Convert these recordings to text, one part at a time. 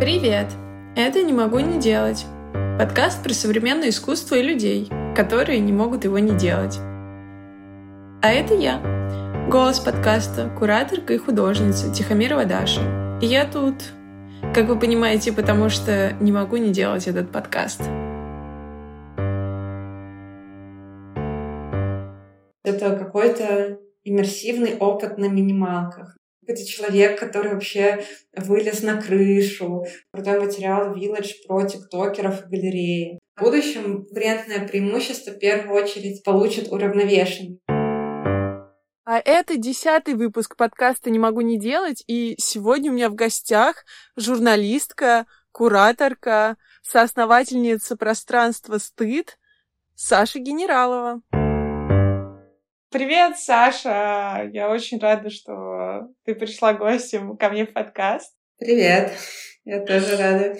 Привет! Это «Не могу не делать» — подкаст про современное искусство и людей, которые не могут его не делать. А это я, голос подкаста, кураторка и художница Тихомирова Даша. И я тут, как вы понимаете, потому что не могу не делать этот подкаст. Это какой-то иммерсивный опыт на минималках. Это человек, который вообще вылез на крышу. Крутой материал Village про тиктокеров и галереи. В будущем конкурентное преимущество в первую очередь получит уравновешенный. А это десятый выпуск подкаста «Не могу не делать», и сегодня у меня в гостях журналистка, кураторка, соосновательница пространства «Стыд» Саша Генералова. Привет, Саша! Я очень рада, что ты пришла гостем ко мне в подкаст. Привет! Я тоже рада.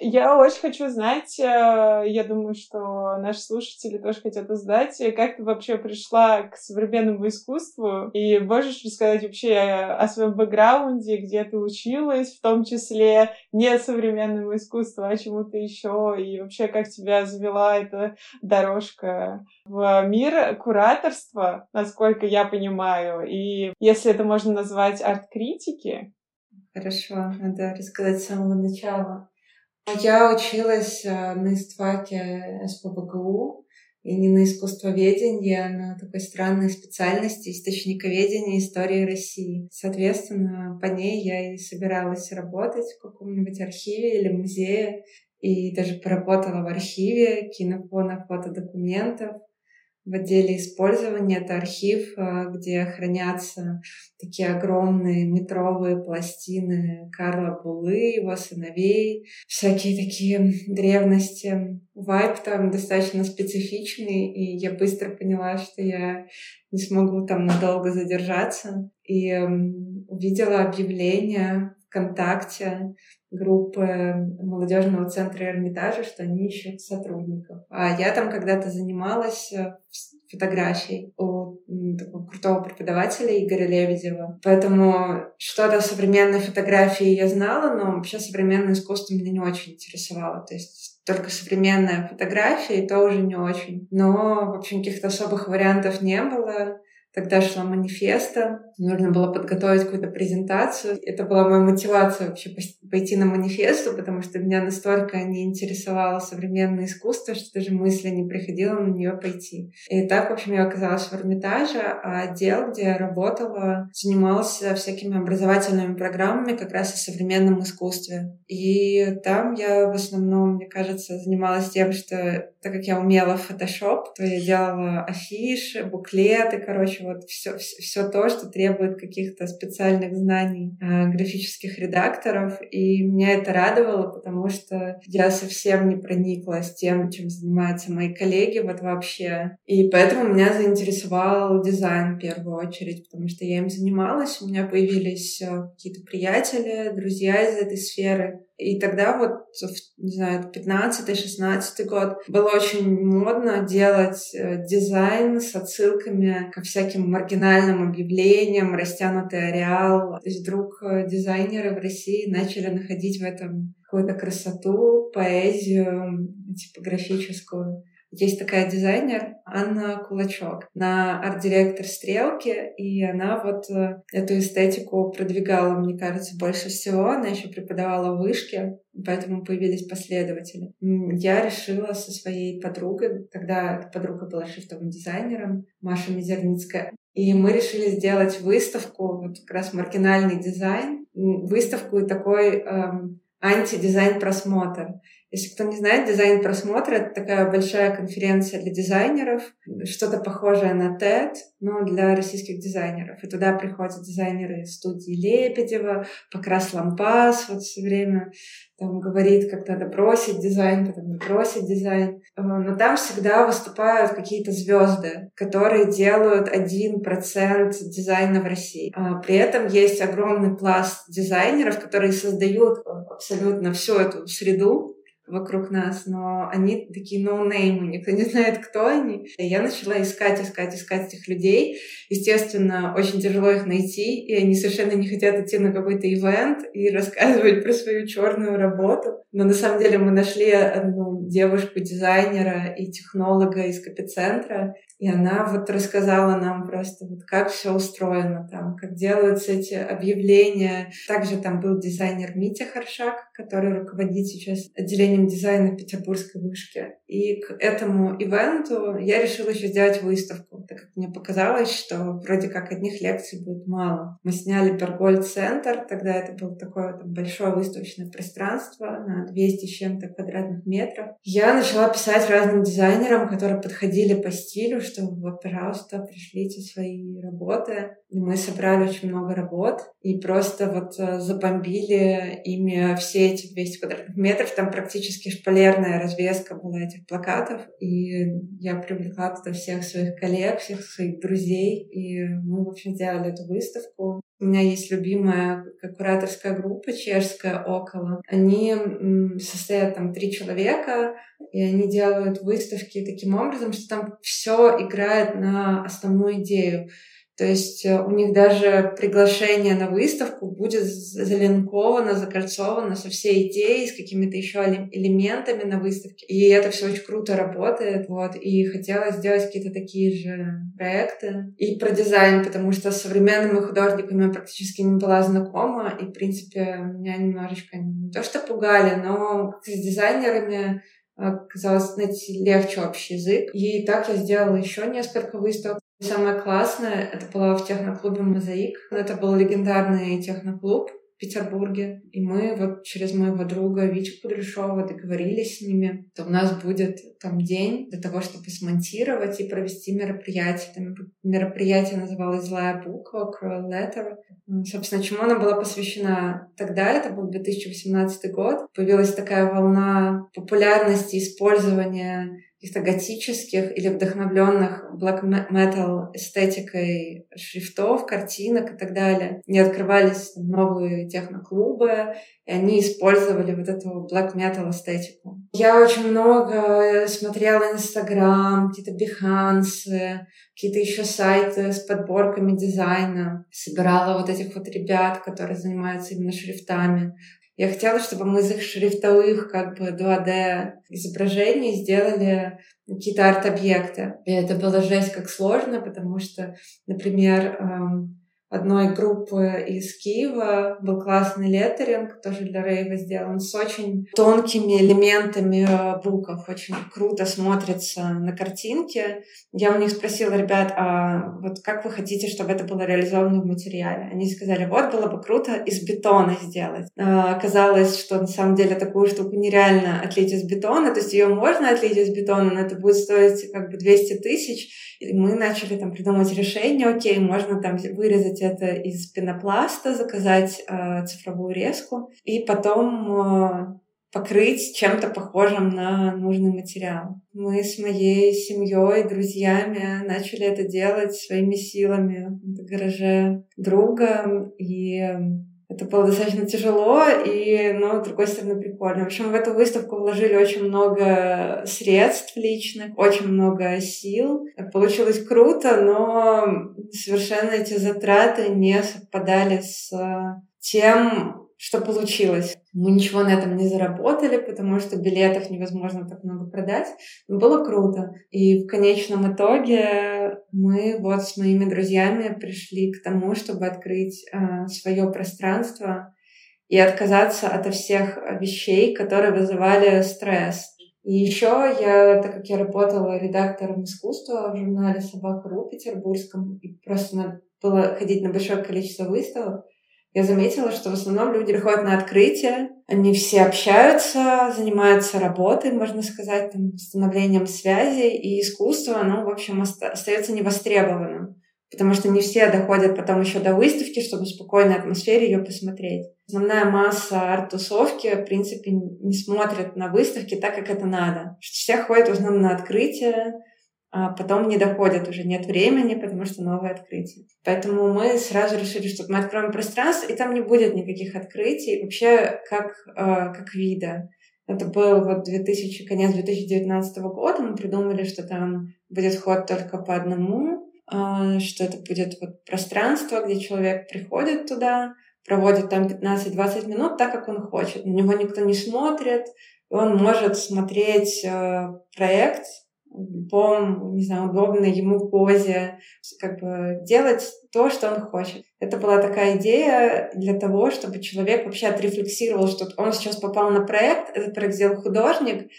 Я очень хочу знать, э, я думаю, что наши слушатели тоже хотят узнать, как ты вообще пришла к современному искусству, и можешь рассказать вообще о своем бэкграунде, где ты училась, в том числе не современному искусству, а чему-то еще, и вообще как тебя завела эта дорожка в мир кураторства, насколько я понимаю, и если это можно назвать арт-критики. Хорошо, надо рассказать с самого начала. Я училась э, на истфаке СПБГУ, и не на искусствоведении, а на такой странной специальности источниковедения истории России. Соответственно, по ней я и собиралась работать в каком-нибудь архиве или музее, и даже поработала в архиве кинофона фотодокументов в отделе использования. Это архив, э, где хранятся такие огромные метровые пластины Карла Булы, его сыновей, всякие такие древности. Вайп там достаточно специфичный, и я быстро поняла, что я не смогу там надолго задержаться. И увидела объявление ВКонтакте группы молодежного центра Эрмитажа, что они ищут сотрудников. А я там когда-то занималась э, фотографией у такого крутого преподавателя Игоря Лебедева. Поэтому что-то современной фотографии я знала, но вообще современное искусство меня не очень интересовало. То есть только современная фотография, и то уже не очень. Но, в общем, каких-то особых вариантов не было. Тогда шла манифеста, нужно было подготовить какую-то презентацию. Это была моя мотивация вообще пойти на манифесту, потому что меня настолько не интересовало современное искусство, что даже мысли не приходило на нее пойти. И так, в общем, я оказалась в Эрмитаже, а отдел, где я работала, занимался всякими образовательными программами как раз о современном искусстве. И там я в основном, мне кажется, занималась тем, что так как я умела Photoshop, то я делала афиши, буклеты, короче, вот все, все, все то, что требует каких-то специальных знаний э, графических редакторов. И меня это радовало, потому что я совсем не проникла с тем, чем занимаются мои коллеги вот вообще. И поэтому меня заинтересовал дизайн в первую очередь, потому что я им занималась, у меня появились э, какие-то приятели, друзья из этой сферы. И тогда вот, не знаю, 15-16 год было очень модно делать э, дизайн с отсылками ко всяким маргинальным объявлениям, растянутый ареал. То есть вдруг э, дизайнеры в России начали находить в этом какую-то красоту, поэзию типографическую. Есть такая дизайнер Анна Кулачок, она арт-директор «Стрелки», и она вот э, эту эстетику продвигала, мне кажется, больше всего. Она еще преподавала в вышке, поэтому появились последователи. Я решила со своей подругой, тогда подруга была шрифтовым дизайнером, Маша Мизерницкая, и мы решили сделать выставку, вот как раз маргинальный дизайн, выставку и такой эм, антидизайн просмотр. Если кто не знает, дизайн-просмотр — это такая большая конференция для дизайнеров, что-то похожее на TED, но для российских дизайнеров. И туда приходят дизайнеры студии Лебедева, Покрас Лампас вот все время там говорит, как надо бросить дизайн, потом не бросить дизайн. Э, но там всегда выступают какие-то звезды, которые делают один процент дизайна в России. А при этом есть огромный пласт дизайнеров, которые создают абсолютно всю эту среду, вокруг нас, но они такие ноунеймы, никто не знает, кто они. И я начала искать, искать, искать этих людей, естественно, очень тяжело их найти, и они совершенно не хотят идти на какой-то ивент и рассказывать про свою черную работу. Но на самом деле мы нашли одну девушку-дизайнера и технолога из копицентра, и она вот рассказала нам просто, вот как все устроено там, как делаются эти объявления. Также там был дизайнер Митя Харшак, который руководит сейчас отделением дизайна Петербургской вышки. И к этому ивенту я решила еще сделать выставку, так как мне показалось, что вроде как одних лекций будет мало. Мы сняли Перголь-центр, тогда это было такое там, большое выставочное пространство на 200 с чем-то квадратных метров. Я начала писать разным дизайнерам, которые подходили по стилю, что вот, пожалуйста, пришлите свои работы. И мы собрали очень много работ и просто вот э, забомбили ими все 200 квадратных метров. Там практически шпалерная развеска была этих плакатов. И я привлекла туда всех своих коллег, всех своих друзей. И мы, в общем, сделали эту выставку. У меня есть любимая кураторская группа чешская «Около». Они состоят там три человека, и они делают выставки таким образом, что там все играет на основную идею. То есть э, у них даже приглашение на выставку будет залинковано, закольцовано со всей идеей, с какими-то еще элементами на выставке. И это все очень круто работает. Вот. И хотела сделать какие-то такие же проекты. И про дизайн, потому что с современными художниками я практически не была знакома. И, в принципе, меня немножечко не то что пугали, но с дизайнерами казалось найти легче общий язык. И так я сделала еще несколько выставок. Самое классное, это было в техноклубе «Мозаик». Это был легендарный техноклуб в Петербурге. И мы вот через моего друга Вичу Кудряшова договорились с ними, что у нас будет там день для того, чтобы смонтировать и провести мероприятие. Там мероприятие называлось «Злая буква», «Cruel Letter». Собственно, чему она была посвящена тогда, это был 2018 год. Появилась такая волна популярности использования каких-то готических или вдохновленных black metal эстетикой шрифтов, картинок и так далее. Не открывались новые техноклубы, и они использовали вот эту black metal эстетику. Я очень много смотрела Инстаграм, какие-то Behance, какие-то еще сайты с подборками дизайна. Собирала вот этих вот ребят, которые занимаются именно шрифтами. Я хотела, чтобы мы из их шрифтовых как бы 2D изображений сделали какие-то арт-объекты. И это было жесть как сложно, потому что, например, эм, одной группы из Киева был классный леттеринг, тоже для рейва сделан, с очень тонкими элементами э, букв. Очень круто смотрится на картинке. Я у них спросила, ребят, а вот как вы хотите, чтобы это было реализовано в материале? Они сказали, вот было бы круто из бетона сделать. А, оказалось, что на самом деле такую штуку нереально отлить из бетона, то есть ее можно отлить из бетона, но это будет стоить как бы 200 тысяч, и мы начали там придумывать решение, окей, можно там вырезать это из пенопласта, заказать э, цифровую резку и потом э, покрыть чем-то похожим на нужный материал. Мы с моей семьей, друзьями начали это делать своими силами в гараже друга, и это было достаточно тяжело, и, но, с другой стороны, прикольно. В общем, в эту выставку вложили очень много средств личных, очень много сил. Получилось круто, но совершенно эти затраты не совпадали с тем, что получилось. Мы ничего на этом не заработали, потому что билетов невозможно так много продать. Но было круто. И в конечном итоге мы вот с моими друзьями пришли к тому, чтобы открыть э, свое пространство и отказаться от всех вещей, которые вызывали стресс. И еще я, так как я работала редактором искусства в журнале «Собака.ру» петербургском, и просто надо было ходить на большое количество выставок, я заметила, что в основном люди приходят на открытие, они все общаются, занимаются работой, можно сказать, там, становлением связи, и искусство, оно, в общем, остается невостребованным, потому что не все доходят потом еще до выставки, чтобы в спокойной атмосфере ее посмотреть. Основная масса арт-тусовки, в принципе, не смотрят на выставки так, как это надо. Все ходят в основном на открытие, а потом не доходят, уже нет времени, потому что новое открытие. Поэтому мы сразу решили, что мы откроем пространство, и там не будет никаких открытий, вообще как, э, как вида. Это был вот 2000, конец 2019 года, мы придумали, что там будет ход только по одному а, что это будет вот пространство, где человек приходит туда, проводит там 15-20 минут так, как он хочет. На него никто не смотрит, и он может смотреть э, проект в любом, не знаю, удобной ему позе, как бы делать то, что он хочет. Это была такая идея для того, чтобы человек вообще отрефлексировал, что он сейчас попал на проект, этот проект сделал художник,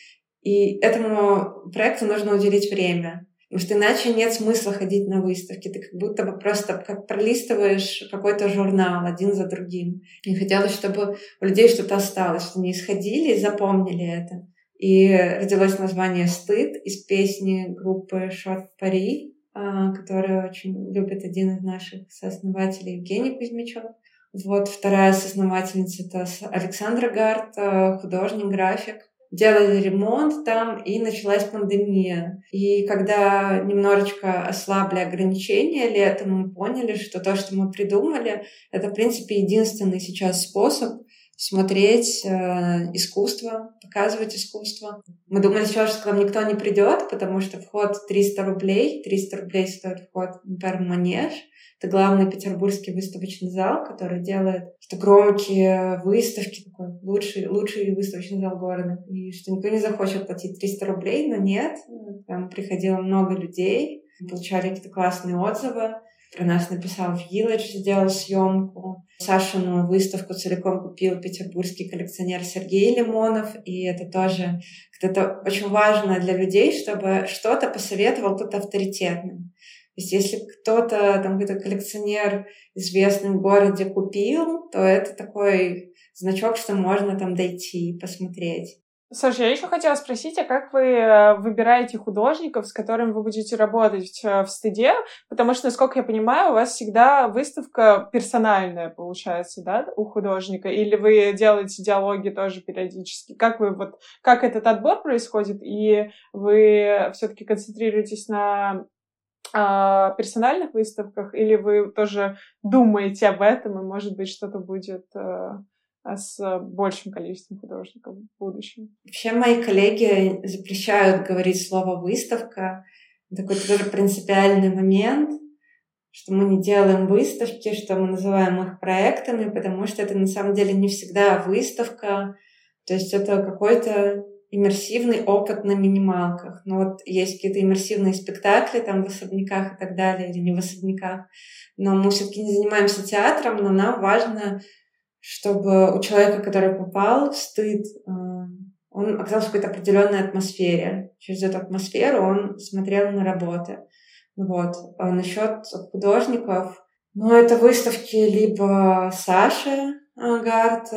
и этому проекту нужно уделить время. Потому что иначе нет смысла ходить на выставки. Ты как будто бы просто как пролистываешь какой-то журнал один за другим. И хотелось, чтобы у людей что-то осталось, что они исходили и запомнили это. И родилось название «Стыд» из песни группы «Шот Пари», а, которую очень любит один из наших сооснователей Евгений Кузьмичев. Вот вторая соосновательница — это Александра Гарт, а, художник, график делали ремонт там, и началась пандемия. И когда немножечко ослабли ограничения летом, мы поняли, что то, что мы придумали, это, в принципе, единственный сейчас способ смотреть э, искусство, показывать искусство. Мы думали сначала, что к нам никто не придет, потому что вход 300 рублей. 300 рублей стоит вход, например, в манеж. Это главный петербургский выставочный зал, который делает что громкие выставки, такой лучший, лучший выставочный зал города. И что никто не захочет платить 300 рублей, но нет. Там приходило много людей, получали какие-то классные отзывы. Про нас написал Village, сделал съемку. Сашину выставку целиком купил петербургский коллекционер Сергей Лимонов. И это тоже это очень важно для людей, чтобы что-то посоветовал кто-то авторитетный. То есть если кто-то, там какой-то коллекционер известный в городе купил, то это такой значок, что можно там дойти и посмотреть. Саша, я еще хотела спросить, а как вы э, выбираете художников, с которыми вы будете работать в стыде? Потому что, насколько я понимаю, у вас всегда выставка персональная получается, да, у художника? Или вы делаете диалоги тоже периодически? Как вы вот, как этот отбор происходит? И вы все-таки концентрируетесь на а, персональных выставках, или вы тоже думаете об этом, и, может быть, что-то будет а, с большим количеством художников в будущем? Вообще мои коллеги запрещают говорить слово «выставка». Такой тоже принципиальный момент, что мы не делаем выставки, что мы называем их проектами, потому что это на самом деле не всегда выставка, то есть это какой-то иммерсивный опыт на минималках. Ну вот есть какие-то иммерсивные спектакли там в особняках и так далее, или не в особняках. Но мы все-таки не занимаемся театром, но нам важно, чтобы у человека, который попал стыд, э, он оказался в какой-то определенной атмосфере. Через эту атмосферу он смотрел на работы. Вот. А насчет художников, ну, это выставки либо Саши, Гард,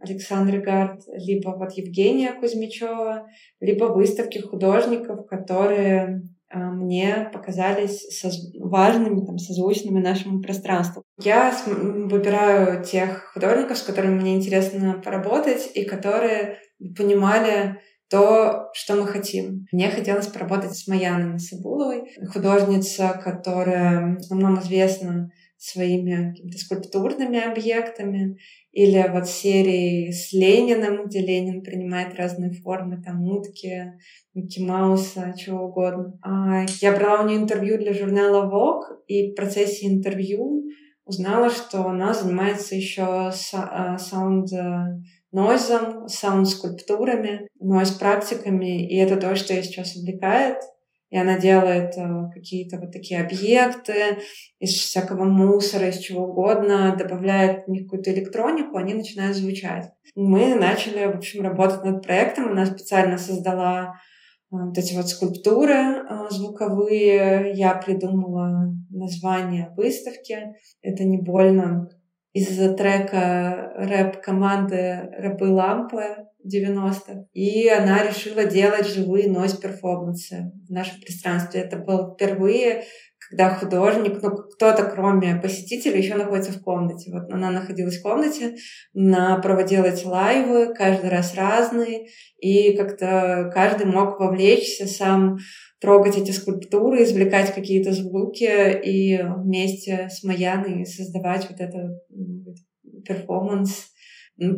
Александр Гард, либо вот Евгения Кузьмичева, либо выставки художников, которые мне показались важными, там, созвучными нашему пространству. Я выбираю тех художников, с которыми мне интересно поработать, и которые понимали то, что мы хотим. Мне хотелось поработать с Маяной Насыбуловой, художница, которая в основном известна своими какими-то скульптурными объектами, или вот серии с Лениным, где Ленин принимает разные формы, там утки, Микки Мауса, чего угодно. А я брала у нее интервью для журнала Vogue, и в процессе интервью узнала, что она занимается еще саунд нойзом, саунд-скульптурами, нойз-практиками, и это то, что ее сейчас увлекает и она делает э, какие-то вот такие объекты из всякого мусора, из чего угодно, добавляет в них какую-то электронику, они начинают звучать. Мы начали, в общем, работать над проектом, она специально создала э, вот эти вот скульптуры э, звуковые, я придумала название выставки. Это не больно из-за трека рэп-команды «Рабы лампы», 90-х. И она решила делать живые нойз-перформансы в нашем пространстве. Это было впервые, когда художник, ну, кто-то, кроме посетителей, еще находится в комнате. Вот она находилась в комнате, она проводила эти лайвы, каждый раз разные, и как-то каждый мог вовлечься сам трогать эти скульптуры, извлекать какие-то звуки и вместе с Маяной создавать вот этот перформанс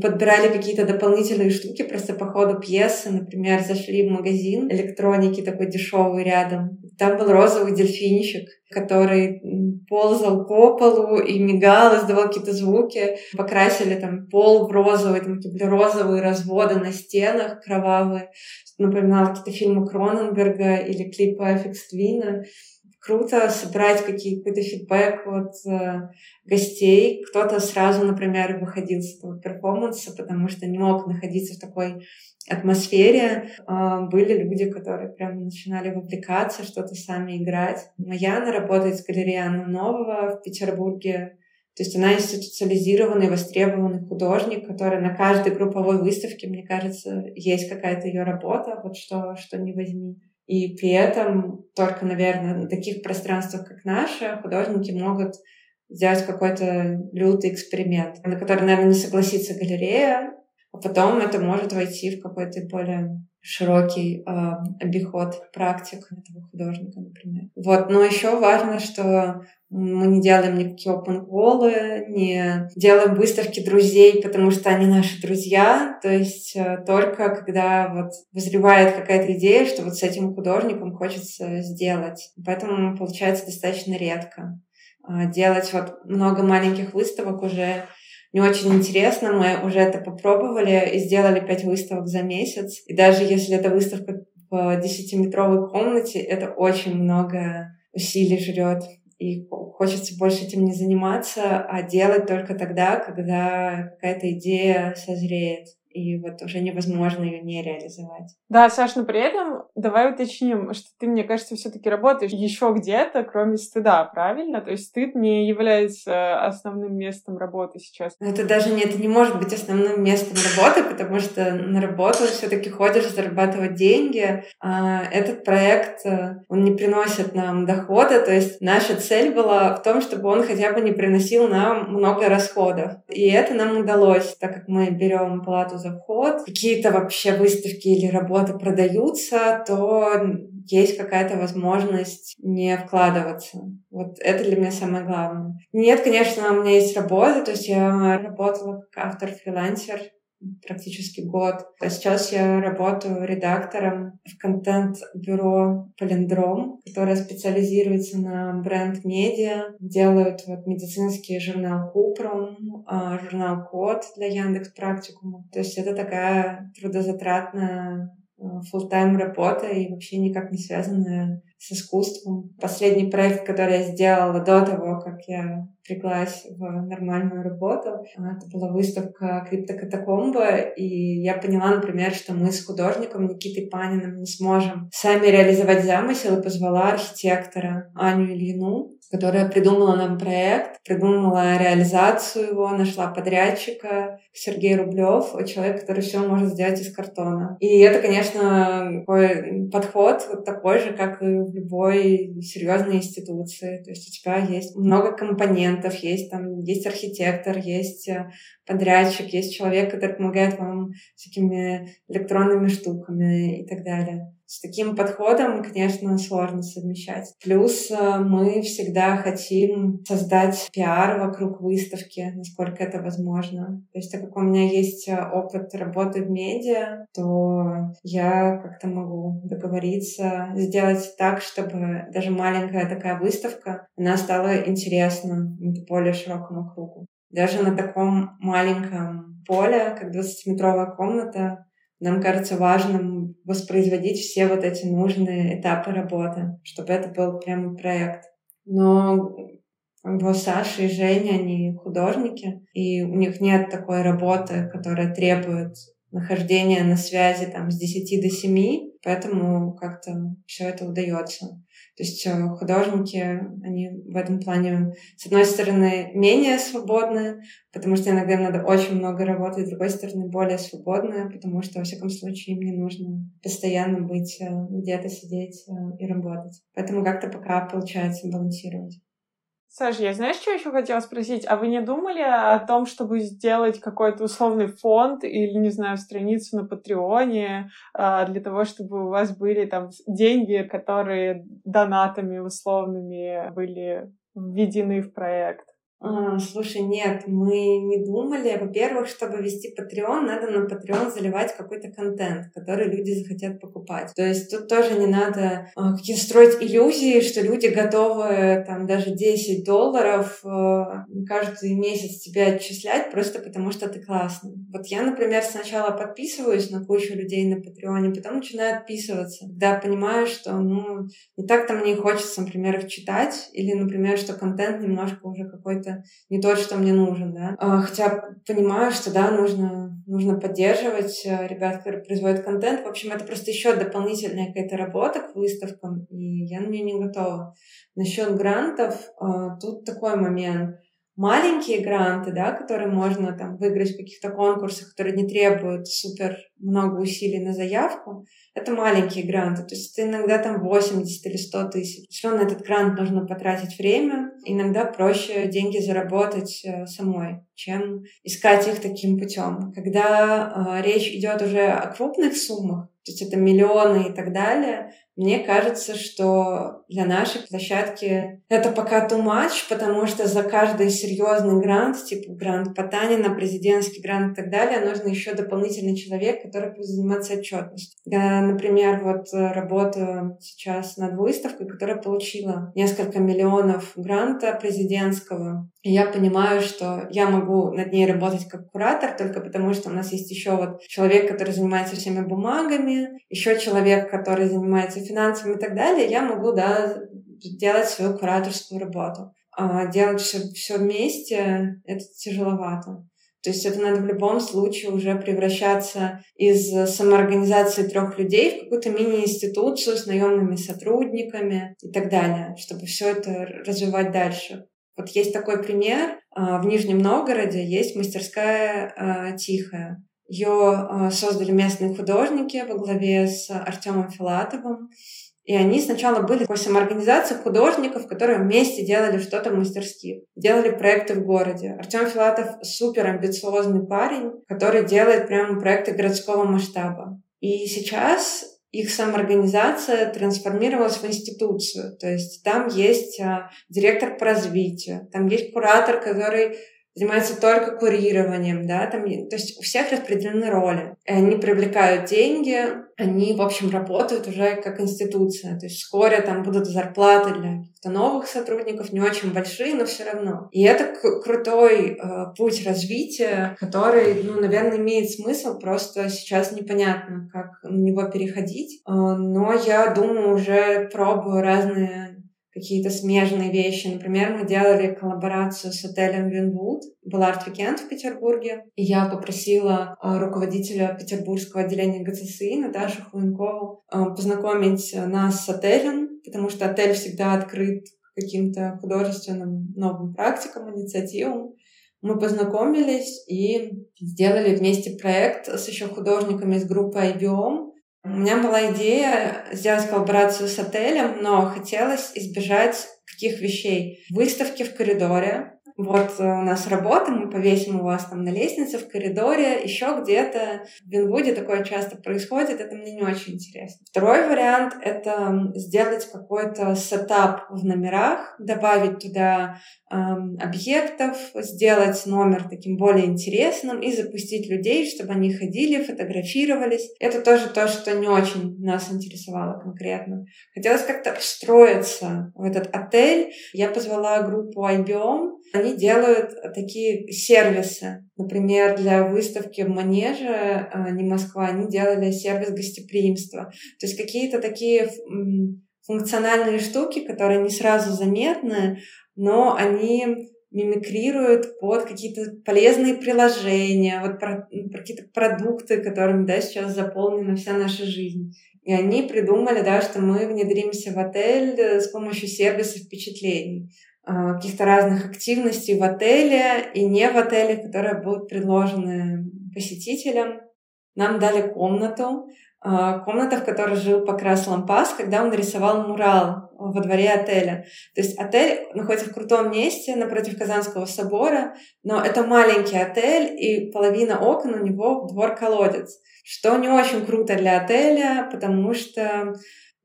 подбирали какие-то дополнительные штуки просто по ходу пьесы. Например, зашли в магазин электроники такой дешевый рядом. Там был розовый дельфинчик, который ползал по полу и мигал, издавал какие-то звуки. Покрасили там пол в розовый, там какие-то розовые разводы на стенах кровавые. Напоминало какие-то фильмы Кроненберга или клипы Аффикс Твина круто собрать какие, какой-то фидбэк от э, гостей. Кто-то сразу, например, выходил с этого перформанса, потому что не мог находиться в такой атмосфере. Э, были люди, которые прям начинали вовлекаться, что-то сами играть. Маяна работает с галереей Анны Нового в Петербурге. То есть она институциализированный, востребованный художник, который на каждой групповой выставке, мне кажется, есть какая-то ее работа, вот что, что не возьми. И при этом только, наверное, на таких пространствах, как наше, художники могут сделать какой-то лютый эксперимент, на который, наверное, не согласится галерея, а потом это может войти в какой-то более широкий э, обиход практик этого художника, например. Вот, но еще важно, что мы не делаем никакие open call, не делаем выставки друзей, потому что они наши друзья. То есть э, только когда вот вызревает какая-то идея, что вот с этим художником хочется сделать. Поэтому получается достаточно редко. Э, делать вот много маленьких выставок уже не очень интересно. Мы уже это попробовали и сделали пять выставок за месяц. И даже если это выставка в десятиметровой комнате, это очень много усилий жрет и хочется больше этим не заниматься, а делать только тогда, когда какая-то идея созреет и вот уже невозможно ее не реализовать. Да, Саш, но при этом давай уточним, что ты, мне кажется, все-таки работаешь еще где-то, кроме стыда, правильно? То есть стыд не является основным местом работы сейчас. Но это даже не, это не может быть основным местом работы, потому что на работу все-таки ходишь зарабатывать деньги. А этот проект, э, он не приносит нам дохода, то есть наша цель была в том, чтобы он хотя бы не приносил нам много расходов. И это нам удалось, так как мы берем плату за вход, какие-то вообще выставки или работы продаются, то есть какая-то возможность не вкладываться. Вот это для меня самое главное. Нет, конечно, у меня есть работа, то есть я работала как автор-фрилансер практически год. А сейчас я работаю редактором в контент-бюро Полиндром, которое специализируется на бренд-медиа. Делают вот медицинский журнал Купрум, а, журнал Код для Яндекс Практикума. То есть это такая трудозатратная full тайм работа и вообще никак не связанная с искусством. Последний проект, который я сделала до того, как я приглась в нормальную работу, это была выставка криптокатакомба, и я поняла, например, что мы с художником Никитой Паниным не сможем сами реализовать замысел и позвала архитектора Аню Ильину, которая придумала нам проект, придумала реализацию его, нашла подрядчика Сергей Рублев, человек, который все может сделать из картона. И это, конечно, такой подход вот такой же, как и в любой серьезной институции. То есть у тебя есть много компонентов, есть там есть архитектор, есть э, подрядчик, есть человек, который помогает вам с такими электронными штуками и так далее. С таким подходом, конечно, сложно совмещать. Плюс э, мы всегда хотим создать пиар вокруг выставки, насколько это возможно. То есть, так как у меня есть э, опыт работы в медиа, то я как-то могу договориться, сделать так, чтобы даже маленькая такая выставка, она стала интересна более широкому кругу. Даже на таком маленьком поле, как 20-метровая комната, нам кажется важным воспроизводить все вот эти нужные этапы работы, чтобы это был прямо проект. Но бы Саша и Женя, они художники, и у них нет такой работы, которая требует нахождения на связи там с 10 до 7, поэтому как-то все это удается. То есть э, художники, они в этом плане, с одной стороны, менее свободны, потому что иногда им надо очень много работать, с другой стороны, более свободны, потому что, во всяком случае, им не нужно постоянно быть э, где-то сидеть э, и работать. Поэтому как-то пока получается балансировать. Саша, я знаешь, что еще хотела спросить? А вы не думали о том, чтобы сделать какой-то условный фонд или, не знаю, страницу на Патреоне а, для того, чтобы у вас были там деньги, которые донатами условными были введены в проект? А, слушай, нет, мы не думали. Во-первых, чтобы вести Patreon, надо на Patreon заливать какой-то контент, который люди захотят покупать. То есть тут тоже не надо а, какие-то строить иллюзии, что люди готовы там даже 10 долларов а, каждый месяц тебе отчислять просто потому, что ты классный. Вот я, например, сначала подписываюсь на кучу людей на Патреоне, потом начинаю отписываться, когда понимаю, что ну не так-то мне хочется, например, их читать, или, например, что контент немножко уже какой-то не тот, что мне нужен, да. А, хотя понимаю, что, да, нужно, нужно поддерживать э, ребят, которые производят контент. В общем, это просто еще дополнительная какая-то работа к выставкам, и я на нее не готова. Насчет грантов, а, тут такой момент маленькие гранты, да, которые можно там выиграть в каких-то конкурсах, которые не требуют супер много усилий на заявку, это маленькие гранты. То есть иногда там 80 или 100 тысяч. Все на этот грант нужно потратить время. Иногда проще деньги заработать э, самой, чем искать их таким путем. Когда э, речь идет уже о крупных суммах, то есть это миллионы и так далее, мне кажется, что для нашей площадки это пока too much, потому что за каждый серьезный грант, типа грант Потанина, президентский грант и так далее, нужно еще дополнительный человек, который будет заниматься отчетностью. Я, например, вот работаю сейчас над выставкой, которая получила несколько миллионов гранта президентского. И я понимаю, что я могу над ней работать как куратор только потому, что у нас есть еще вот человек, который занимается всеми бумагами, еще человек, который занимается финансами и так далее, я могу, да, делать свою кураторскую работу. А делать все, все вместе — это тяжеловато. То есть это надо в любом случае уже превращаться из самоорганизации трех людей в какую-то мини-институцию с наемными сотрудниками и так далее, чтобы все это развивать дальше. Вот есть такой пример. А, в Нижнем Новгороде есть мастерская а, «Тихая». Ее а, создали местные художники во главе с Артемом Филатовым. И они сначала были такой самоорганизацией художников, которые вместе делали что-то в мастерских, делали проекты в городе. Артем Филатов супер амбициозный парень, который делает прямо проекты городского масштаба. И сейчас их самоорганизация трансформировалась в институцию. То есть там есть а, директор по развитию, там есть куратор, который занимается только курированием, да, там, то есть у всех распределены роли. Они привлекают деньги, они, в общем, работают уже как институция. То есть вскоре там будут зарплаты для каких-то новых сотрудников, не очень большие, но все равно. И это крутой э, путь развития, который, ну, наверное, имеет смысл, просто сейчас непонятно, как на него переходить. Э, но я думаю, уже пробую разные какие-то смежные вещи. Например, мы делали коллаборацию с отелем Винвуд. Был арт-викенд в Петербурге. И я попросила э, руководителя петербургского отделения ГЦСИ Наташу Хуенкову э, познакомить нас с отелем, потому что отель всегда открыт каким-то художественным новым практикам, инициативам. Мы познакомились и сделали вместе проект с еще художниками из группы IBM, у меня была идея сделать коллаборацию с отелем, но хотелось избежать каких вещей. Выставки в коридоре, вот э, у нас работа, мы повесим у вас там на лестнице, в коридоре, еще где-то. В Винвуде такое часто происходит, это мне не очень интересно. Второй вариант — это сделать какой-то сетап в номерах, добавить туда эм, объектов, сделать номер таким более интересным и запустить людей, чтобы они ходили, фотографировались. Это тоже то, что не очень нас интересовало конкретно. Хотелось как-то встроиться в этот отель. Я позвала группу IBM, они делают такие сервисы. Например, для выставки в Манеже, а, не Москва, они делали сервис гостеприимства. То есть какие-то такие функциональные штуки, которые не сразу заметны, но они мимикрируют под какие-то полезные приложения, вот про, про какие-то продукты, которыми да, сейчас заполнена вся наша жизнь. И они придумали, да, что мы внедримся в отель с помощью сервиса впечатлений. А, каких-то разных активностей в отеле и не в отеле, которые будут предложены посетителям. Нам дали комнату, а, комната, в которой жил Покрас Лампас, когда он рисовал мурал во дворе отеля. То есть отель находится в крутом месте напротив Казанского собора, но это маленький отель, и половина окон у него в двор-колодец, что не очень круто для отеля, потому что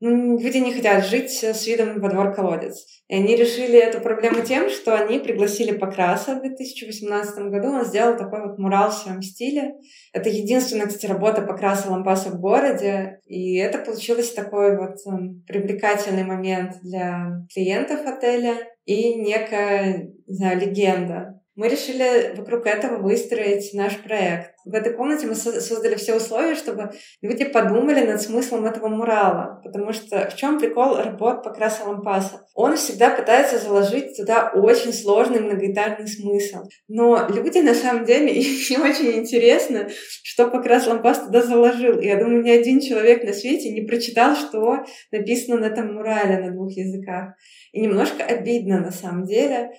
люди не хотят жить с видом во двор колодец. И они решили эту проблему тем, что они пригласили Покраса в 2018 году. Он сделал такой вот мурал в своем стиле. Это единственная, кстати, работа Покраса Лампаса в городе. И это получилось такой вот um, привлекательный момент для клиентов отеля и некая, не знаю, легенда мы решили вокруг этого выстроить наш проект. В этой комнате мы создали все условия, чтобы люди подумали над смыслом этого мурала. Потому что в чем прикол работ по Лампаса? Он всегда пытается заложить туда очень сложный многоэтажный смысл. Но люди на самом деле не очень интересно, что Покрас Лампас туда заложил. Я думаю, ни один человек на свете не прочитал, что написано на этом мурале на двух языках. И немножко обидно на самом деле,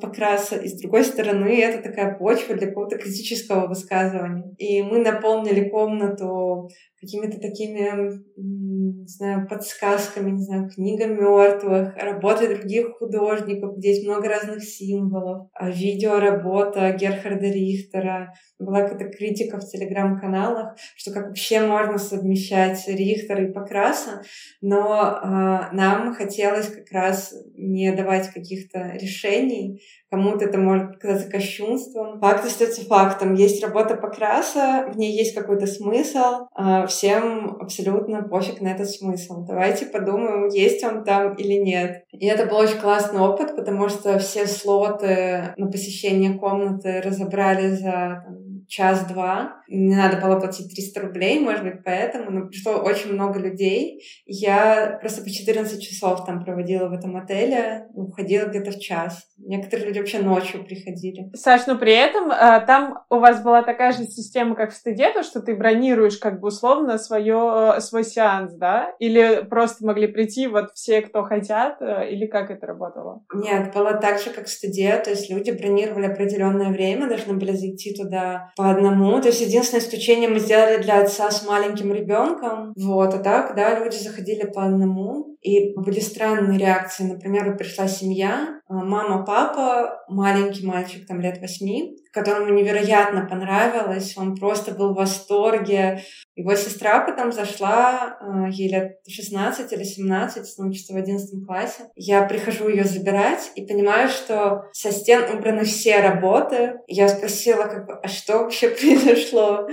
покраса, и с другой стороны это такая почва для какого-то критического высказывания. И мы наполнили комнату какими-то такими, не знаю, подсказками, не знаю, книга мертвых, работы других художников, где есть много разных символов, а видеоработа Герхарда Рихтера. Была какая-то критика в телеграм-каналах, что как вообще можно совмещать Рихтера и Покраса, но а, нам хотелось как раз не давать каких-то решений, Кому-то это может показаться кощунством. Факт остается фактом. Есть работа Покраса, в ней есть какой-то смысл. А всем абсолютно пофиг на этот смысл. Давайте подумаем, есть он там или нет. И это был очень классный опыт, потому что все слоты на посещение комнаты разобрали за там, час-два. Не надо было платить 300 рублей, может быть, поэтому. Но пришло очень много людей. Я просто по 14 часов там проводила в этом отеле. Уходила где-то в час. Некоторые люди вообще ночью приходили. Саш, но при этом а, там у вас была такая же система, как в стыде, то, что ты бронируешь как бы условно свое, э, свой сеанс, да? Или просто могли прийти вот все, кто хотят? Э, или как это работало? Нет, было так же, как в стыде. То есть люди бронировали определенное время, должны были зайти туда по одному. То есть единственное исключение мы сделали для отца с маленьким ребенком. Вот, а так, да, люди заходили по одному. И были странные реакции. Например, пришла семья, а, мама, папа, маленький мальчик, там лет восьми, которому невероятно понравилось. Он просто был в восторге. Его сестра потом зашла, а, ей лет 16 или 17, она учится в 11 классе. Я прихожу ее забирать и понимаю, что со стен убраны все работы. Я спросила, как а что вообще произошло?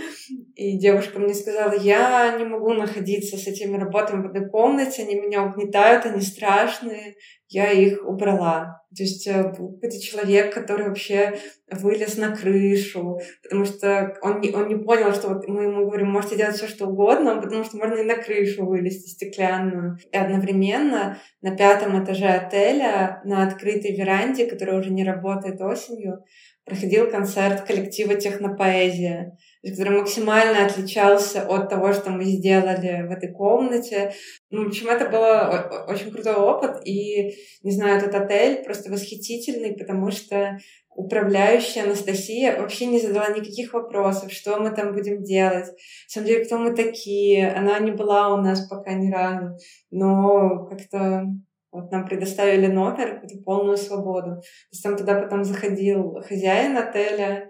И девушка мне сказала, я не могу находиться с этими работами в этой комнате, они меня угнетают, они страшные я их убрала. То есть э, это человек, который вообще вылез на крышу, потому что он не, он не понял, что вот мы ему говорим, можете делать все, что угодно, потому что можно и на крышу вылезти стеклянную. И одновременно на пятом этаже отеля на открытой веранде, которая уже не работает осенью, проходил концерт коллектива «Технопоэзия», который максимально отличался от того, что мы сделали в этой комнате. Ну, в общем, это был очень крутой опыт, и, не знаю, этот отель просто восхитительный, потому что управляющая Анастасия вообще не задала никаких вопросов, что мы там будем делать, на самом деле, кто мы такие. Она не была у нас пока ни разу, но как-то вот нам предоставили номер, полную свободу. То есть там туда потом заходил хозяин отеля,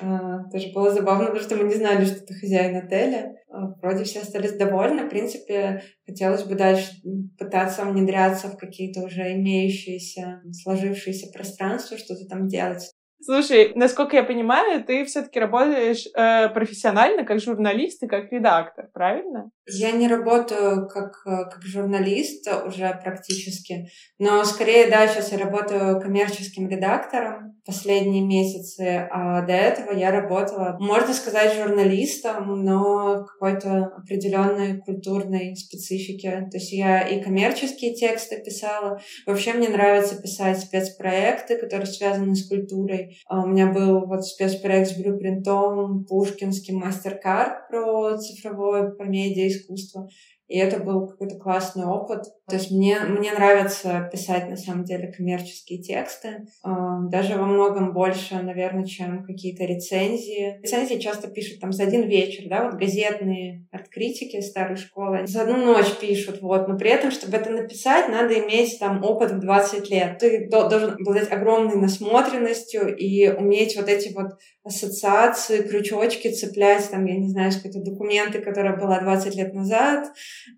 тоже было забавно, потому что мы не знали, что это хозяин отеля. А, вроде все остались довольны. В принципе, хотелось бы дальше пытаться внедряться в какие-то уже имеющиеся, сложившиеся пространства, что-то там делать. Слушай, насколько я понимаю, ты все-таки работаешь э, профессионально как журналист и как редактор, правильно? Я не работаю как, э, как журналист уже практически, но скорее, да, сейчас я работаю коммерческим редактором последние месяцы, а до этого я работала, можно сказать, журналистом, но какой-то определенной культурной специфике. То есть я и коммерческие тексты писала. Вообще мне нравится писать спецпроекты, которые связаны с культурой. А у меня был вот спецпроект с блюпринтом, пушкинский мастер-карт про цифровое, про медиа искусство. И это был какой-то классный опыт. То есть мне, мне нравится писать, на самом деле, коммерческие тексты. А, даже во многом больше, наверное, чем какие-то рецензии. Рецензии часто пишут там за один вечер, да, вот газетные арт-критики старой школы. За одну ночь пишут, вот. Но при этом, чтобы это написать, надо иметь там опыт в 20 лет. Ты должен обладать огромной насмотренностью и уметь вот эти вот ассоциации, крючочки цеплять, там, я не знаю, какие-то документы, которые была 20 лет назад,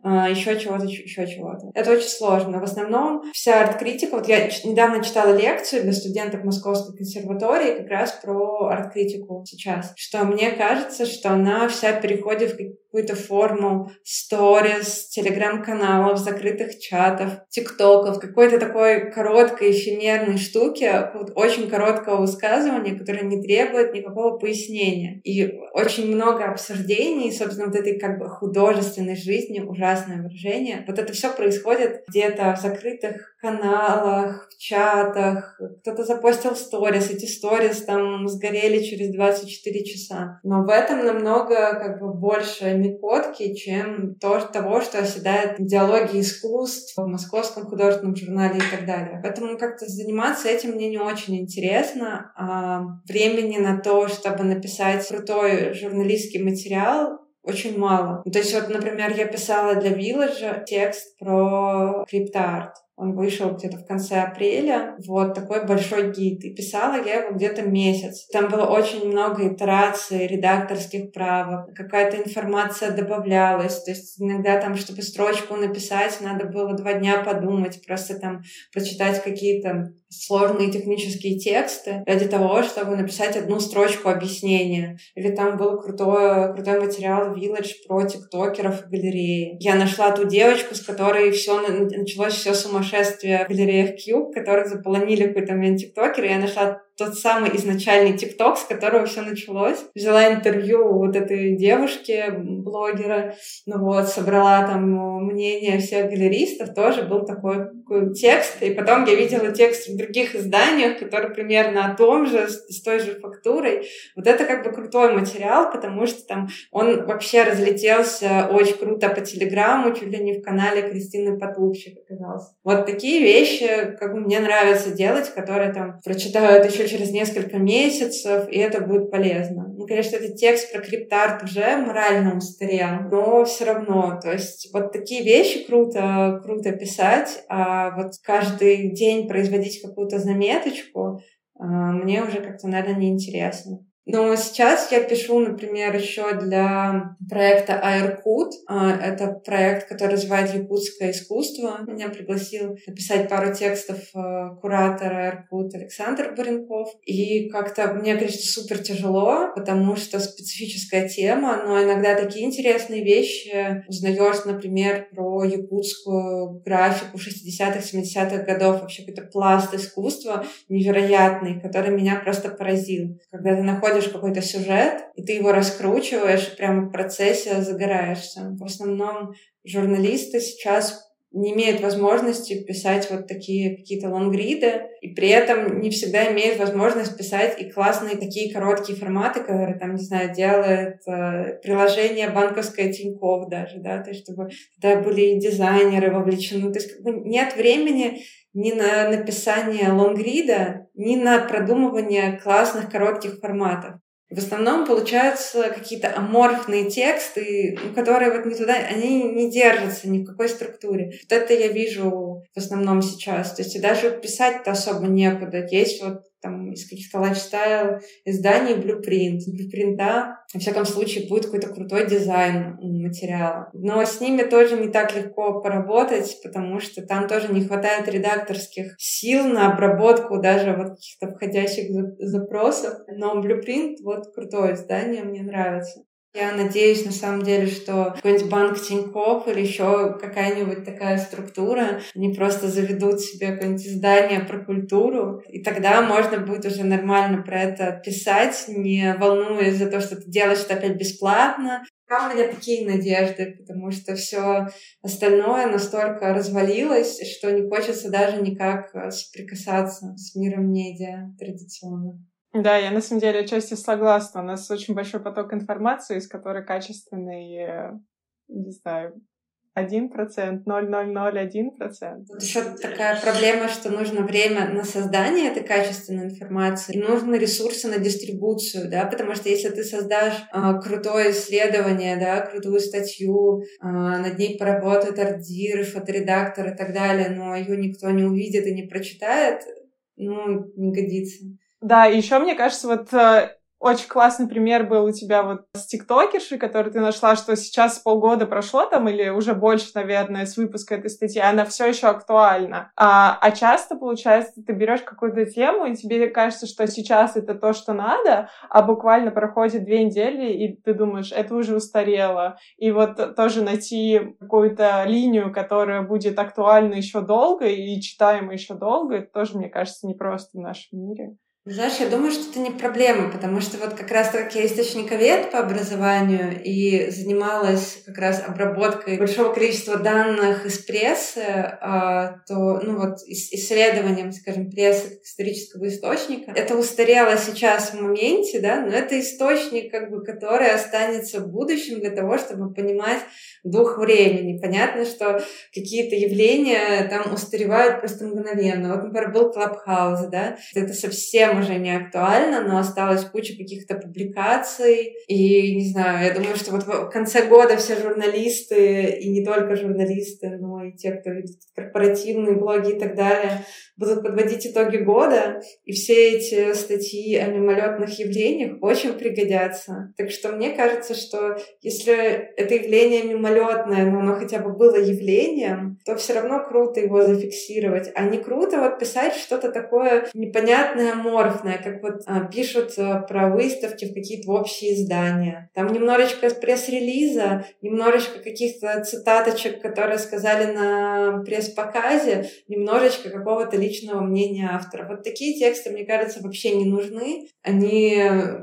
еще чего-то, еще чего-то. Это очень сложно. В основном вся арт-критика, вот я недавно читала лекцию для студентов Московской консерватории как раз про арт-критику сейчас, что мне кажется, что она вся переходит в какую-то форму сторис, телеграм-каналов, закрытых чатов, тиктоков, какой-то такой короткой эфемерной штуки, очень короткого высказывания, которое не требует никакого пояснения. И очень много обсуждений, собственно, вот этой как бы художественной жизни, ужасное выражение. Вот это все происходит где-то в закрытых каналах, в чатах. Кто-то запостил сторис, эти сторис там сгорели через 24 часа. Но в этом намного как бы больше микотки, чем то, того, что оседает в диалоге искусств, в московском художественном журнале и так далее. Поэтому как-то заниматься этим мне не очень интересно. А времени на то, чтобы написать крутой журналистский материал, очень мало. То есть вот, например, я писала для Village текст про криптоарт. Он вышел где-то в конце апреля. Вот такой большой гид. И писала я его где-то месяц. Там было очень много итераций, редакторских правок. Какая-то информация добавлялась. То есть иногда там, чтобы строчку написать, надо было два дня подумать, просто там прочитать какие-то сложные технические тексты ради того, чтобы написать одну строчку объяснения. Или там был крутой, крутой материал Village про тиктокеров и галереи. Я нашла ту девочку, с которой все началось все сумасшествие в галереях Cube, которых заполонили какой-то момент тиктокеры. Я нашла тот самый изначальный ТикТок, с которого все началось. Взяла интервью вот этой девушки, блогера, ну вот, собрала там мнение всех галеристов, тоже был такой, текст, и потом я видела текст в других изданиях, который примерно о том же, с, той же фактурой. Вот это как бы крутой материал, потому что там он вообще разлетелся очень круто по Телеграму, чуть ли не в канале Кристины Потупщик оказался. Вот такие вещи, как бы мне нравится делать, которые там прочитают еще через несколько месяцев, и это будет полезно. Ну, конечно, этот текст про криптарт уже морально устарел, но все равно, то есть вот такие вещи круто, круто писать, а вот каждый день производить какую-то заметочку, а, мне уже как-то, наверное, неинтересно. Но сейчас я пишу, например, еще для проекта Аиркут. Это проект, который развивает якутское искусство. Меня пригласил написать пару текстов э, куратор Аиркут Александр Баренков. И как-то мне, конечно, супер тяжело, потому что специфическая тема, но иногда такие интересные вещи узнаешь, например, про якутскую графику 60-х, 70-х годов, вообще какой-то пласт искусства невероятный, который меня просто поразил. Когда ты находишь находишь какой-то сюжет, и ты его раскручиваешь, прямо в процессе загораешься. В основном журналисты сейчас не имеют возможности писать вот такие какие-то лонгриды, и при этом не всегда имеют возможность писать и классные такие короткие форматы, которые там, не знаю, делает э, приложение банковское Тинькофф даже, да, то есть чтобы туда были и дизайнеры вовлечены, то есть как бы нет времени ни на написание лонгрида, ни на продумывание классных коротких форматов. В основном получаются какие-то аморфные тексты, которые вот не туда, они не держатся ни в какой структуре. Вот это я вижу в основном сейчас. То есть даже писать-то особо некуда. Есть вот там из каких-то лайфстайл изданий блюпринт. Блюпринта, во всяком случае, будет какой-то крутой дизайн материала. Но с ними тоже не так легко поработать, потому что там тоже не хватает редакторских сил на обработку даже вот каких-то входящих запросов. Но блюпринт вот крутое издание, мне нравится. Я надеюсь, на самом деле, что какой-нибудь банк Тинькофф или еще какая-нибудь такая структура, они просто заведут себе какое-нибудь издание про культуру, и тогда можно будет уже нормально про это писать, не волнуясь за то, что ты делаешь это опять бесплатно. Там у меня такие надежды, потому что все остальное настолько развалилось, что не хочется даже никак соприкасаться с миром медиа традиционно. Да, я на самом деле отчасти согласна. У нас очень большой поток информации, из которой качественный, не знаю, один процент, ноль ноль ноль один процент. Вот еще такая проблема, что нужно время на создание этой качественной информации, и нужны ресурсы на дистрибуцию, да, потому что если ты создашь э, крутое исследование, да, крутую статью, э, над ней поработает ардир, фоторедактор и так далее, но ее никто не увидит и не прочитает, ну, не годится. Да, и еще мне кажется, вот э, Очень классный пример был у тебя вот с тиктокершей, который ты нашла, что сейчас полгода прошло там, или уже больше, наверное, с выпуска этой статьи, она все еще актуальна. А, а часто, получается, ты берешь какую-то тему, и тебе кажется, что сейчас это то, что надо, а буквально проходит две недели, и ты думаешь, это уже устарело. И вот тоже найти какую-то линию, которая будет актуальна еще долго и читаема еще долго, это тоже, мне кажется, непросто в нашем мире. Знаешь, я думаю, что это не проблема, потому что вот как раз так я источниковед по образованию и занималась как раз обработкой большого количества данных из прессы, а, то, ну вот, исследованием, скажем, прессы как исторического источника. Это устарело сейчас в моменте, да, но это источник, как бы, который останется в будущем для того, чтобы понимать дух времени. Понятно, что какие-то явления там устаревают просто мгновенно. Вот, например, был Клабхаус, да, это совсем уже не актуально, но осталась куча каких-то публикаций. И, не знаю, я думаю, что вот в конце года все журналисты, и не только журналисты, но и те, кто ведет корпоративные блоги и так далее, будут подводить итоги года, и все эти статьи о мимолетных явлениях очень пригодятся. Так что мне кажется, что если это явление мимолетное, но оно хотя бы было явлением, то все равно круто его зафиксировать. А не круто вот писать что-то такое непонятное, аморфное, как вот а, пишут а, про выставки в какие-то общие издания. Там немножечко пресс-релиза, немножечко каких-то цитаточек, которые сказали на пресс-показе, немножечко какого-то личного мнения автора. Вот такие тексты, мне кажется, вообще не нужны. Они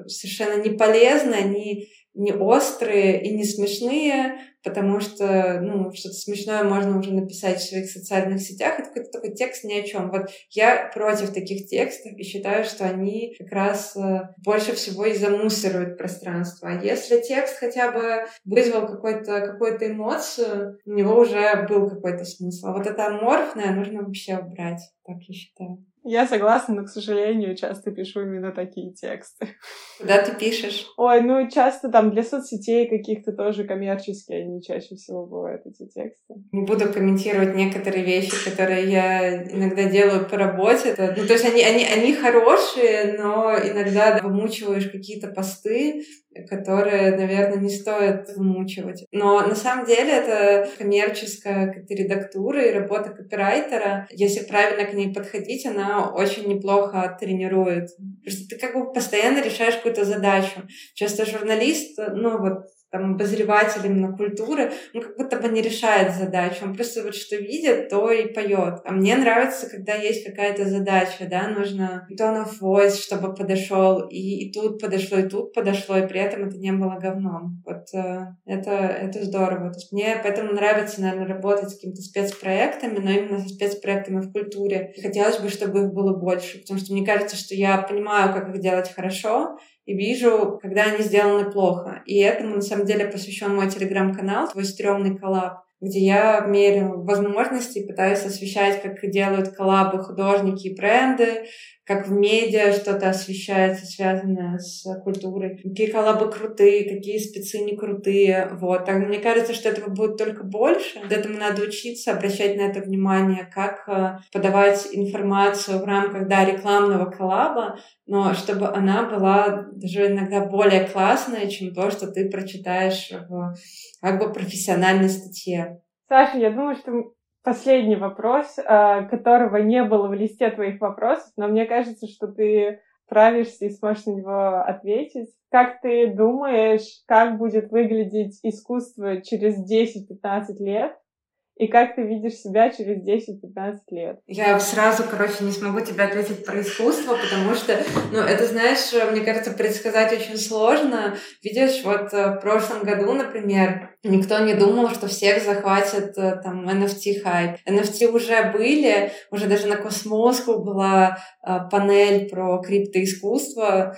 совершенно не полезны, они не острые и не смешные, потому что, ну, что-то смешное можно уже написать в своих социальных сетях, это какой-то такой текст ни о чем. Вот я против таких текстов и считаю, что они как раз э, больше всего и замусоривают пространство. А если текст хотя бы вызвал какую-то какую эмоцию, у него уже был какой-то смысл. А вот это аморфное нужно вообще убрать, так я считаю. Я согласна, но, к сожалению, часто пишу именно такие тексты. Куда ты пишешь? Ой, ну, часто там для соцсетей каких-то тоже коммерческие, они чаще всего бывают, эти тексты. Не буду комментировать некоторые вещи, которые я иногда делаю по работе. Ну, то есть они, они, они хорошие, но иногда вымучиваешь какие-то посты, которые, наверное, не стоит вымучивать. Но на самом деле это коммерческая редактура и работа копирайтера. Если правильно к ней подходить, она очень неплохо тренирует. Просто ты как бы постоянно решаешь какую-то задачу. Часто журналист, ну вот там, обозреватель именно культуры, он как будто бы не решает задачу, он просто вот что видит, то и поет. А мне нравится, когда есть какая-то задача, да, нужно tone of voice, чтобы подошел, и, и тут подошло, и тут подошло, и при этом это не было говном. Вот э, это, это здорово. То есть мне поэтому нравится, наверное, работать с какими-то спецпроектами, но именно со спецпроектами в культуре. И хотелось бы, чтобы их было больше, потому что мне кажется, что я понимаю, как их делать хорошо, и вижу, когда они сделаны плохо. И этому, на самом деле, посвящен мой телеграм-канал, твой стрёмный коллаб где я в мере возможностей пытаюсь освещать, как делают коллабы художники и бренды, как в медиа что-то освещается, связанное с культурой. Какие коллабы крутые, какие спецы не крутые. Вот. Так, мне кажется, что этого будет только больше. Этому надо учиться, обращать на это внимание, как э, подавать информацию в рамках да, рекламного коллаба, но чтобы она была даже иногда более классная, чем то, что ты прочитаешь в как бы профессиональной статье. Саша, я думаю, что последний вопрос, а, которого не было в листе твоих вопросов, но мне кажется, что ты справишься и сможешь на него ответить. Как ты думаешь, как будет выглядеть искусство через 10-15 лет? И как ты видишь себя через 10-15 лет? Я сразу, короче, не смогу тебе ответить про искусство, потому что, ну, это, знаешь, мне кажется, предсказать очень сложно. Видишь, вот э, в прошлом году, например, никто не думал, что всех захватит э, там NFT-хайп. NFT уже были, уже даже на Космоску была э, панель про криптоискусство,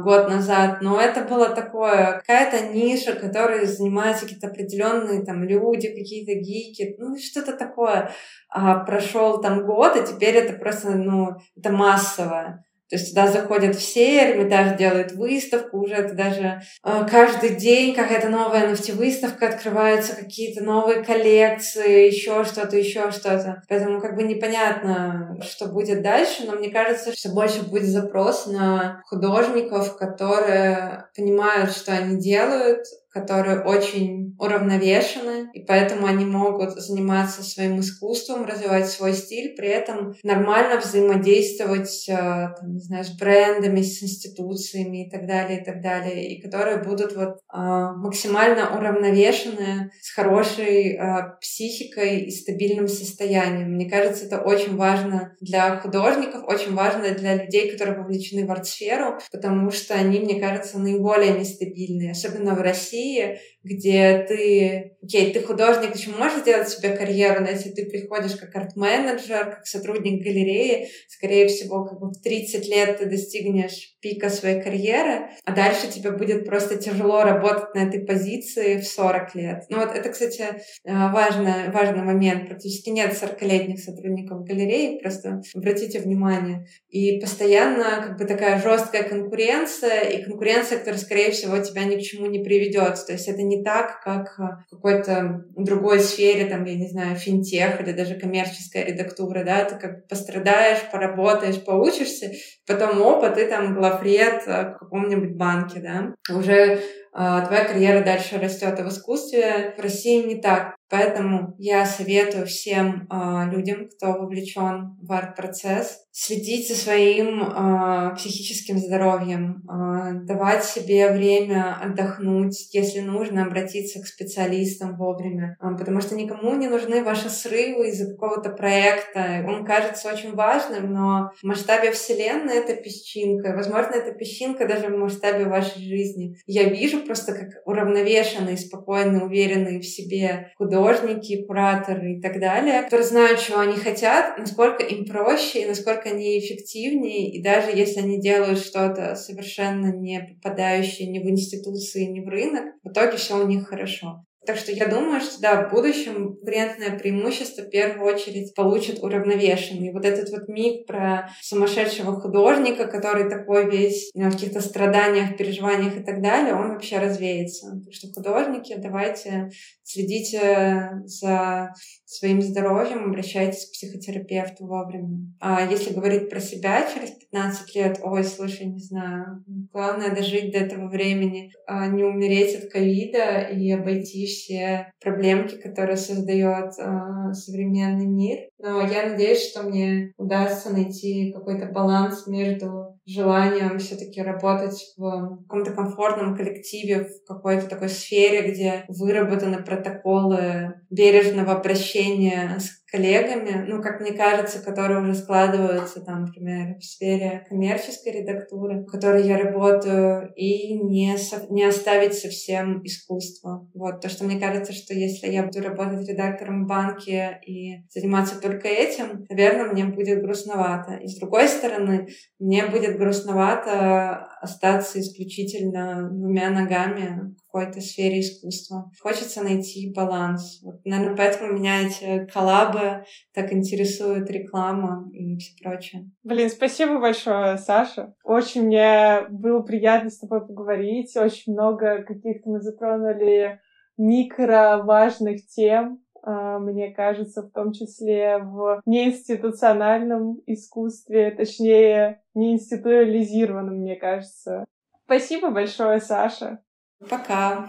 год назад, но это было такое, какая-то ниша, которой занимаются какие-то определенные там люди, какие-то гики, ну что-то такое. А, прошел там год, и теперь это просто, ну, это массово. То есть туда заходят все, Эрмитаж делает выставку, уже это даже э, каждый день какая-то новая NFT-выставка открывается, какие-то новые коллекции, еще что-то, еще что-то. Поэтому как бы непонятно, что будет дальше, но мне кажется, все больше будет запрос на художников, которые понимают, что они делают, которые очень уравновешены, и поэтому они могут заниматься своим искусством, развивать свой стиль, при этом нормально взаимодействовать, э, там, не знаю, с брендами, с институциями и так далее, и так далее, и которые будут вот э, максимально уравновешены с хорошей э, психикой и стабильным состоянием. Мне кажется, это очень важно для художников, очень важно для людей, которые вовлечены в арт-сферу, потому что они, мне кажется, наиболее нестабильные, особенно в России, России, где ты, окей, ты художник, еще можешь сделать себе карьеру, но если ты приходишь как арт-менеджер, как сотрудник галереи, скорее всего, как бы в 30 лет ты достигнешь пика своей карьеры, а дальше тебе будет просто тяжело работать на этой позиции в 40 лет. Ну вот это, кстати, э, важный, важный момент. Практически нет 40-летних сотрудников галереи, просто обратите внимание. И постоянно как бы такая жесткая конкуренция, и конкуренция, которая, скорее всего, тебя ни к чему не приведет. То есть это не так, как в какой-то другой сфере, там, я не знаю, финтех или даже коммерческая редактура, да, ты как пострадаешь, поработаешь, поучишься, потом опыт, и там главред в каком-нибудь банке, да, уже а, твоя карьера дальше растет. А в искусстве в России не так. Поэтому я советую всем э, людям, кто вовлечен в арт-процесс, следить за своим э, психическим здоровьем, э, давать себе время отдохнуть, если нужно, обратиться к специалистам вовремя, э, потому что никому не нужны ваши срывы из-за какого-то проекта. Он кажется очень важным, но в масштабе Вселенной это песчинка. Возможно, это песчинка даже в масштабе вашей жизни. Я вижу просто как уравновешенные, спокойные, уверенные в себе художники, художники, кураторы и так далее, которые знают, чего они хотят, насколько им проще и насколько они эффективнее, и даже если они делают что-то совершенно не попадающее ни в институции, ни в рынок, в итоге все у них хорошо. Так что я думаю, что да, в будущем конкурентное преимущество в первую очередь получит уравновешенный. Вот этот вот миг про сумасшедшего художника, который такой весь в каких-то страданиях, переживаниях и так далее, он вообще развеется. Так что художники, давайте следите за своим здоровьем, обращайтесь к психотерапевту вовремя. А если говорить про себя через 15 лет, ой, слушай, не знаю, главное дожить до этого времени, а не умереть от ковида и обойти все проблемки, которые создает э, современный мир. Но я надеюсь, что мне удастся найти какой-то баланс между желанием все-таки работать в каком-то комфортном коллективе, в какой-то такой сфере, где выработаны протоколы бережного обращения с коллегами, ну, как мне кажется, которые уже складываются, там, например, в сфере коммерческой редактуры, в которой я работаю, и не, со, не оставить совсем искусство. Вот, то, что мне кажется, что если я буду работать редактором в банке и заниматься только этим, наверное, мне будет грустновато. И с другой стороны, мне будет грустновато остаться исключительно двумя ногами какой-то сфере искусства. Хочется найти баланс. Вот, наверное, поэтому меня эти коллабы так интересует реклама и все прочее. Блин, спасибо большое, Саша. Очень мне было приятно с тобой поговорить. Очень много каких-то мы затронули микро важных тем, мне кажется, в том числе в неинституциональном искусстве, точнее, неинституализированном, мне кажется. Спасибо большое, Саша. Пока.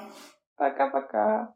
Пока-пока.